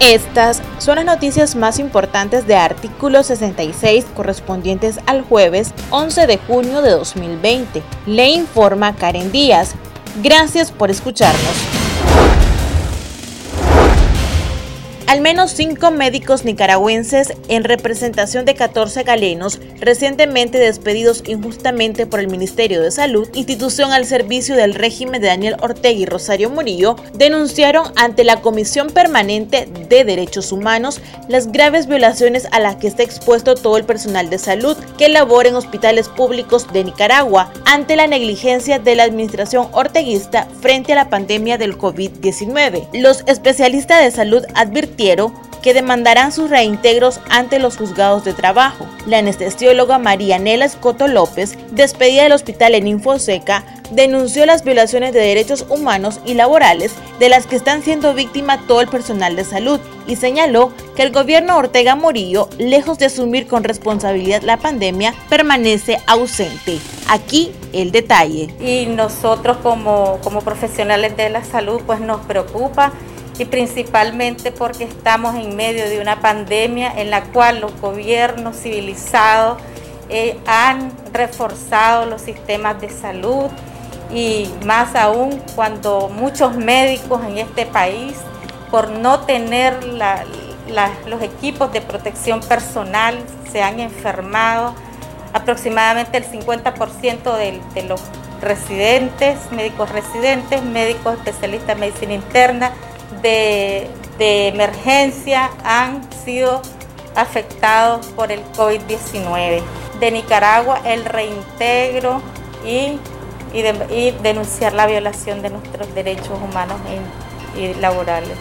Estas son las noticias más importantes de artículo 66 correspondientes al jueves 11 de junio de 2020. Le informa Karen Díaz. Gracias por escucharnos. Al menos cinco médicos nicaragüenses, en representación de 14 galenos, recientemente despedidos injustamente por el Ministerio de Salud, institución al servicio del régimen de Daniel Ortega y Rosario Murillo, denunciaron ante la Comisión Permanente de Derechos Humanos las graves violaciones a las que está expuesto todo el personal de salud que labora en hospitales públicos de Nicaragua ante la negligencia de la administración orteguista frente a la pandemia del COVID-19. Los especialistas de salud advirtieron que demandarán sus reintegros ante los juzgados de trabajo. La anestesióloga María Nela Escoto López, despedida del hospital en Infoseca, denunció las violaciones de derechos humanos y laborales de las que están siendo víctima todo el personal de salud y señaló que el gobierno Ortega Morillo, lejos de asumir con responsabilidad la pandemia, permanece ausente. Aquí el detalle. Y nosotros como, como profesionales de la salud pues nos preocupa y principalmente porque estamos en medio de una pandemia en la cual los gobiernos civilizados eh, han reforzado los sistemas de salud y más aún cuando muchos médicos en este país, por no tener los equipos de protección personal, se han enfermado. Aproximadamente el 50% de, de los residentes, médicos residentes, médicos especialistas en medicina interna, de, emergencia han sido afectados por el COVID-19. De Nicaragua, el reintegro y, y, denunciar la violación de nuestros derechos humanos y laborales.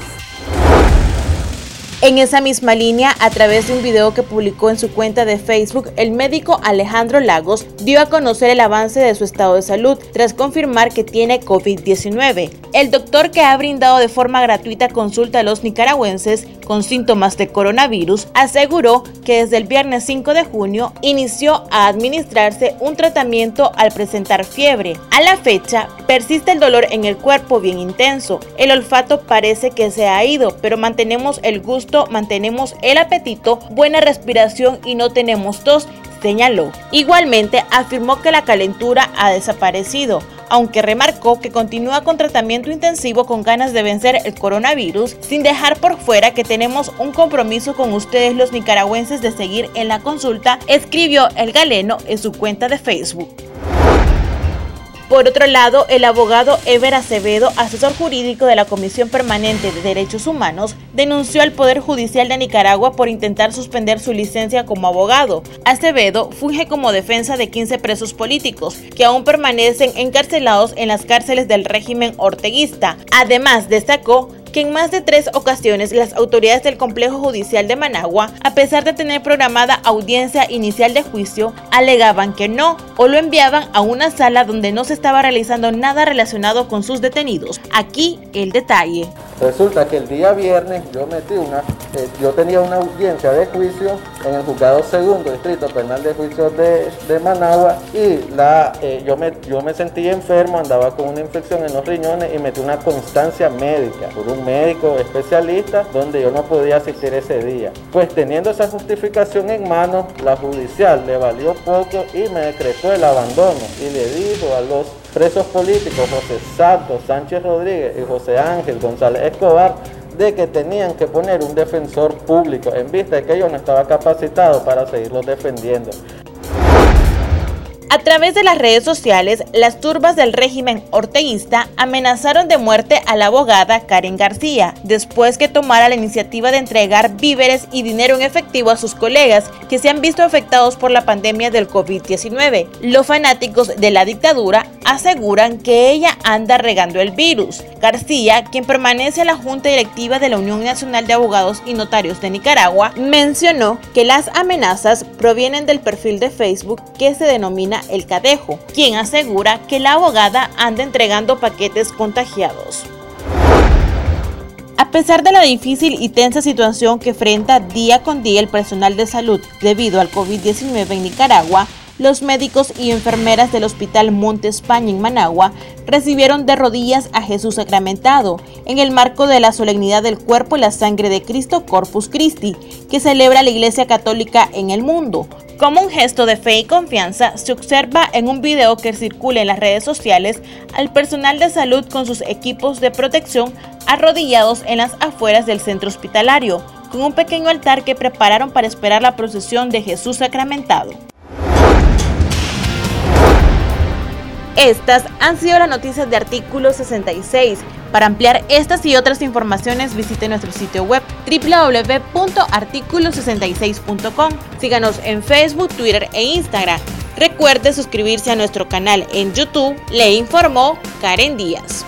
En esa misma línea, a través de un video que publicó en su cuenta de Facebook, el médico Alejandro Lagos dio a conocer el avance de su estado de salud tras confirmar que tiene COVID-19. El doctor que ha brindado de forma gratuita consulta a los nicaragüenses con síntomas de coronavirus aseguró que desde el viernes 5 de junio inició a administrarse un tratamiento al presentar fiebre. A la fecha, persiste el dolor en el cuerpo bien intenso. El olfato parece que se ha ido, pero mantenemos el gusto mantenemos el apetito, buena respiración y no tenemos tos, señaló. Igualmente afirmó que la calentura ha desaparecido, aunque remarcó que continúa con tratamiento intensivo con ganas de vencer el coronavirus, sin dejar por fuera que tenemos un compromiso con ustedes los nicaragüenses de seguir en la consulta, escribió el galeno en su cuenta de Facebook. Por otro lado, el abogado Ever Acevedo, asesor jurídico de la Comisión Permanente de Derechos Humanos, denunció al Poder Judicial de Nicaragua por intentar suspender su licencia como abogado. Acevedo funge como defensa de 15 presos políticos que aún permanecen encarcelados en las cárceles del régimen orteguista. Además, destacó que en más de tres ocasiones las autoridades del complejo judicial de Managua, a pesar de tener programada audiencia inicial de juicio, alegaban que no o lo enviaban a una sala donde no se estaba realizando nada relacionado con sus detenidos. Aquí el detalle. Resulta que el día viernes yo metí una, eh, yo tenía una audiencia de juicio en el juzgado segundo distrito penal de juicio de, Managua y la, eh, yo, me, yo me sentí enfermo, andaba con una infección en los riñones y metí una constancia médica por un médico especialista donde yo no podía asistir ese día. Pues teniendo esa justificación en mano, la judicial le valió poco y me decretó el abandono y le dijo a los presos políticos José Santos, Sánchez Rodríguez y José Ángel González Escobar de que tenían que poner un defensor público en vista de que yo no estaba capacitado para seguirlos defendiendo. A través de las redes sociales, las turbas del régimen orteguista amenazaron de muerte a la abogada Karen García, después que tomara la iniciativa de entregar víveres y dinero en efectivo a sus colegas que se han visto afectados por la pandemia del COVID-19. Los fanáticos de la dictadura aseguran que ella anda regando el virus. García, quien permanece en la Junta Directiva de la Unión Nacional de Abogados y Notarios de Nicaragua, mencionó que las amenazas provienen del perfil de Facebook que se denomina el Cadejo, quien asegura que la abogada anda entregando paquetes contagiados. A pesar de la difícil y tensa situación que enfrenta día con día el personal de salud debido al COVID-19 en Nicaragua, los médicos y enfermeras del Hospital Monte España en Managua recibieron de rodillas a Jesús sacramentado en el marco de la solemnidad del cuerpo y la sangre de Cristo Corpus Christi, que celebra la Iglesia Católica en el mundo. Como un gesto de fe y confianza, se observa en un video que circula en las redes sociales al personal de salud con sus equipos de protección arrodillados en las afueras del centro hospitalario, con un pequeño altar que prepararon para esperar la procesión de Jesús sacramentado. Estas han sido las noticias de artículo 66. Para ampliar estas y otras informaciones visite nuestro sitio web www.articulo66.com. Síganos en Facebook, Twitter e Instagram. Recuerde suscribirse a nuestro canal en YouTube. Le informó Karen Díaz.